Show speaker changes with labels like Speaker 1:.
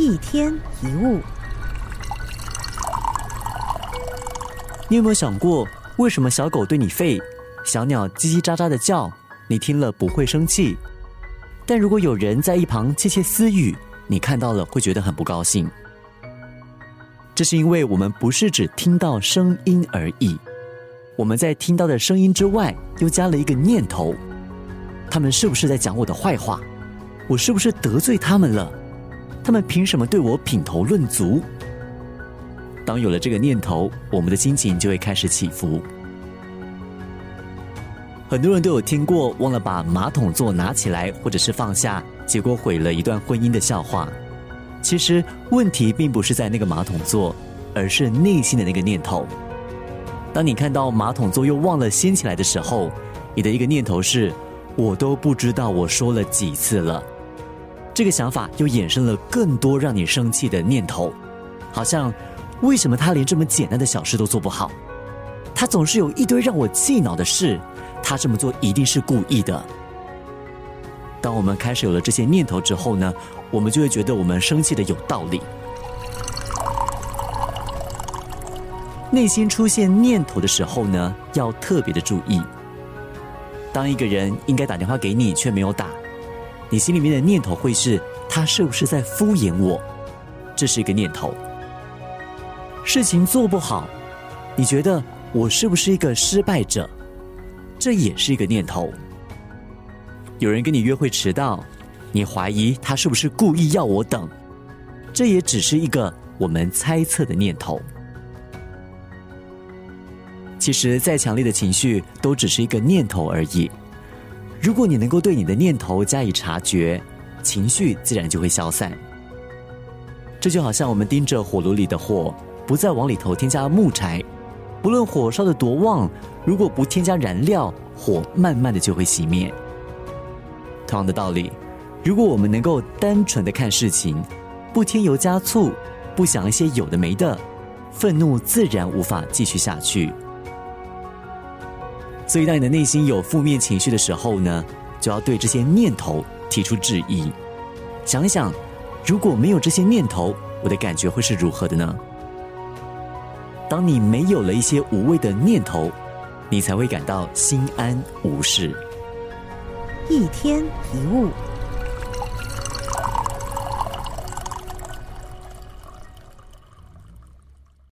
Speaker 1: 一天一物，
Speaker 2: 你有没有想过，为什么小狗对你吠，小鸟叽叽喳喳的叫，你听了不会生气？但如果有人在一旁窃窃私语，你看到了会觉得很不高兴。这是因为我们不是只听到声音而已，我们在听到的声音之外，又加了一个念头：他们是不是在讲我的坏话？我是不是得罪他们了？他们凭什么对我品头论足？当有了这个念头，我们的心情就会开始起伏。很多人都有听过忘了把马桶座拿起来，或者是放下，结果毁了一段婚姻的笑话。其实问题并不是在那个马桶座，而是内心的那个念头。当你看到马桶座又忘了掀起来的时候，你的一个念头是：我都不知道我说了几次了。这个想法又衍生了更多让你生气的念头，好像为什么他连这么简单的小事都做不好？他总是有一堆让我气恼的事，他这么做一定是故意的。当我们开始有了这些念头之后呢，我们就会觉得我们生气的有道理。内心出现念头的时候呢，要特别的注意。当一个人应该打电话给你却没有打。你心里面的念头会是他是不是在敷衍我？这是一个念头。事情做不好，你觉得我是不是一个失败者？这也是一个念头。有人跟你约会迟到，你怀疑他是不是故意要我等？这也只是一个我们猜测的念头。其实再强烈的情绪都只是一个念头而已。如果你能够对你的念头加以察觉，情绪自然就会消散。这就好像我们盯着火炉里的火，不再往里头添加木柴，不论火烧的多旺，如果不添加燃料，火慢慢的就会熄灭。同样的道理，如果我们能够单纯的看事情，不添油加醋，不想一些有的没的，愤怒自然无法继续下去。所以，当你的内心有负面情绪的时候呢，就要对这些念头提出质疑。想一想，如果没有这些念头，我的感觉会是如何的呢？当你没有了一些无谓的念头，你才会感到心安无事。
Speaker 1: 一天一物。